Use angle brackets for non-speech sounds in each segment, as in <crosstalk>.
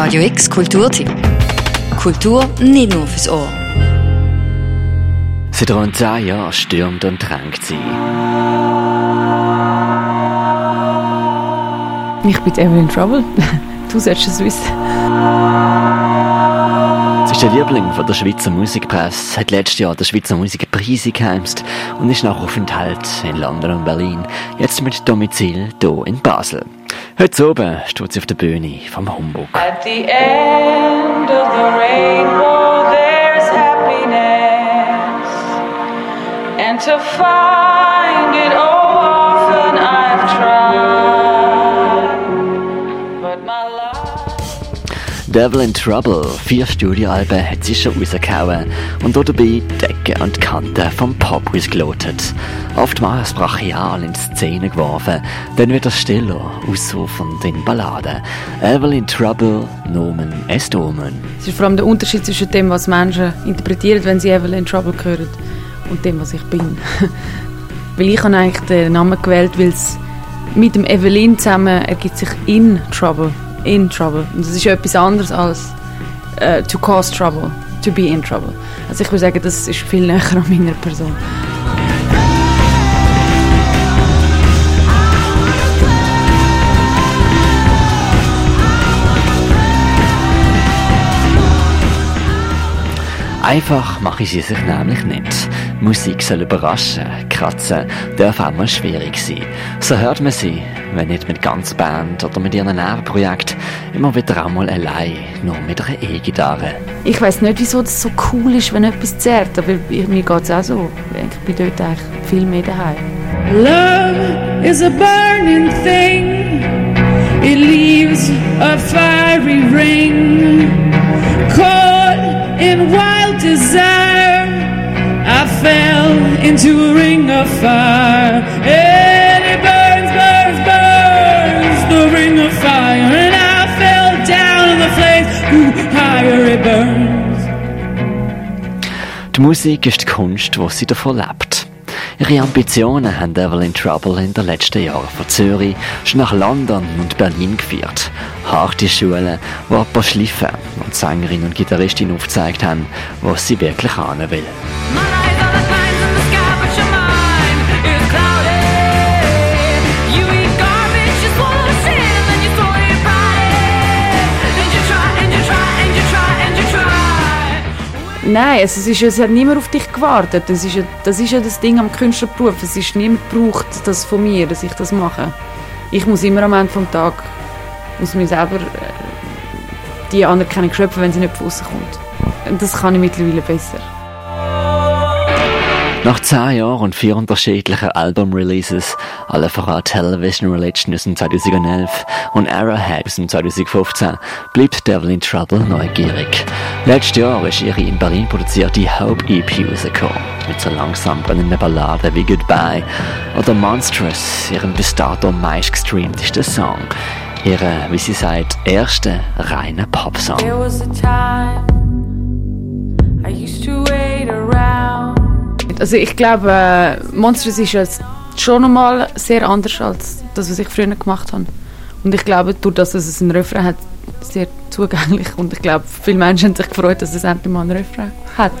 Radio X Kulturtipp. Kultur nicht nur fürs Ohr. Seit rund zehn Jahren stürmt und drängt sie. Ich bin Evelyn Trouble. <laughs> Du solltest es wissen. Sie ist der Liebling von der Schweizer Musikpresse, hat letztes Jahr den Schweizer Musikpreis geheimst und ist nach Aufenthalt in London und Berlin jetzt mit Domizil hier in Basel. Heute oben steht sie auf der Bühne vom Humbug. At the end of the rainbow, there's happiness. And to find Devil in Trouble, vier Studioalben hat sie schon rausgehauen und auch dabei Decken und Kanten vom Pop ausgelotet. Oftmals brachial in Szene geworfen, dann wieder stiller, ausufernd in Balladen. Evelyn Trouble, Nomen est Omen. Es ist vor allem der Unterschied zwischen dem, was Menschen interpretieren, wenn sie Evelyn Trouble hören, und dem, was ich bin. <laughs> weil ich habe eigentlich den Namen gewählt, weil es mit dem Evelyn zusammen ergibt sich in Trouble. In Trouble. Und das ist ja etwas anderes als äh, to cause trouble, to be in trouble. Also ich würde sagen, das ist viel näher an meiner Person. Einfach mache ich sie sich nämlich nicht. Musik soll überraschen, kratzen, darf auch mal schwierig sein. So hört man sie, wenn nicht mit ganz Band oder mit ihrem Nebenprojekt, immer wieder auch mal allein, nur mit einer E-Gitarre. Ich weiß nicht, wieso das so cool ist, wenn etwas zerrt, aber ich- mir geht es auch so. Ich bin dort eigentlich viel mehr daheim. Love is a burning thing. It leaves a fiery ring. Fell into a ring of fire. And it burns, burns, burns, the ring of fire. And I fell down in the flames. Ooh, higher it burns. Die Musik ist die Kunst, wo sie davon lebt. Ihre Ambitionen haben Evelyn Trouble in den letzten Jahren von Zürich schon nach London und Berlin geführt. Harte Schulen, wo ein paar Schliffen und Sängerin und Gitarristin aufgezeigt haben, was sie wirklich ahnen will. Nein, es, ist, es hat niemand auf dich gewartet. Das ist, ja, das ist ja das Ding am Künstlerberuf. Es ist niemand braucht das von mir, dass ich das mache. Ich muss immer am Ende des Tages muss mir selber äh, die Anerkennung schöpfen, wenn sie nicht von kommt. Und das kann ich mittlerweile besser. Nach zehn Jahren und vier unterschiedlichen Album-Releases, alle voran Television Religion aus dem 2011 und Arrowhead aus dem 2015, bleibt Devil in Trouble neugierig. Letztes Jahr ist ihre in Berlin produzierte Hope EP rausgekommen, mit so langsam brennenden Balladen wie Goodbye oder Monstrous, ihrem bis dato meistgestreamtesten Song. Ihre, wie sie sagt, erste reine Popsong. There Also ich glaube, äh, Monsters ist jetzt schon nochmal sehr anders als das, was ich früher gemacht habe. Und ich glaube, durch das, dass es einen Refrain hat, sehr zugänglich. Und ich glaube, viele Menschen haben sich gefreut, dass es endlich mal einen Refrain hat.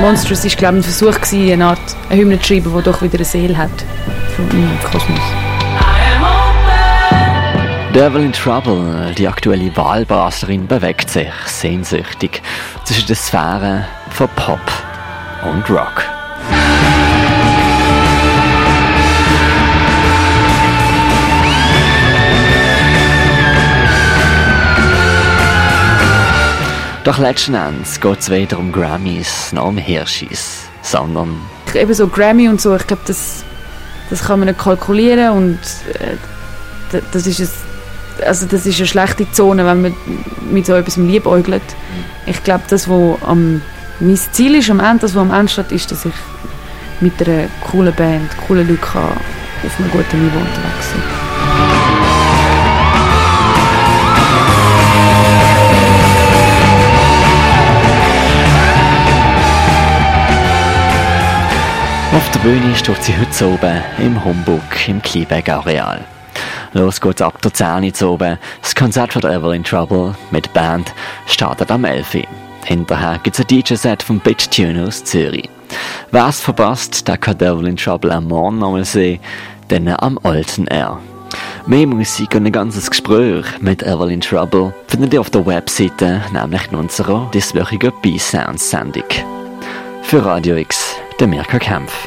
Monstrous. War, glaube ich, ein Versuch, gewesen, eine Art eine Hymne zu schreiben, die doch wieder eine Seele hat. Von im Kosmos. Devil in Trouble, die aktuelle Wahlbaslerin, bewegt sich sehnsüchtig zwischen den Sphären von Pop und Rock. Doch letzten Endes geht es weder um Grammys noch um Hirschis, sondern Eben so Grammy und so, ich glaube, das, das kann man nicht kalkulieren und äh, das ist also das ist eine schlechte Zone, wenn man mit so etwas liebäugelt. Ich glaube, das, was am mein Ziel ist am Ende, das, was am Ende steht, ist, dass ich mit einer coolen Band, coolen Leuten kann auf einem guten Niveau unterwegs sein Bühne steht sie heute oben im Humbug im Kleinberg Areal. Los geht's ab der 10 Uhr zu oben. Das Konzert von Evelyn Trouble mit Band startet am 11 Uhr. Hinterher gibt's ein DJ-Set von Bitch Tune aus Zürich. Wer es verpasst, der kann Evelyn Trouble am Morgen nochmal sehen, dann am Alten Air. Mehr Musik und ein ganzes Gespräch mit Evelyn Trouble findet ihr auf der Webseite, nämlich in unserer dieswöchigen B-Sounds-Sendung. Für Radio X, der Mirka Kempf.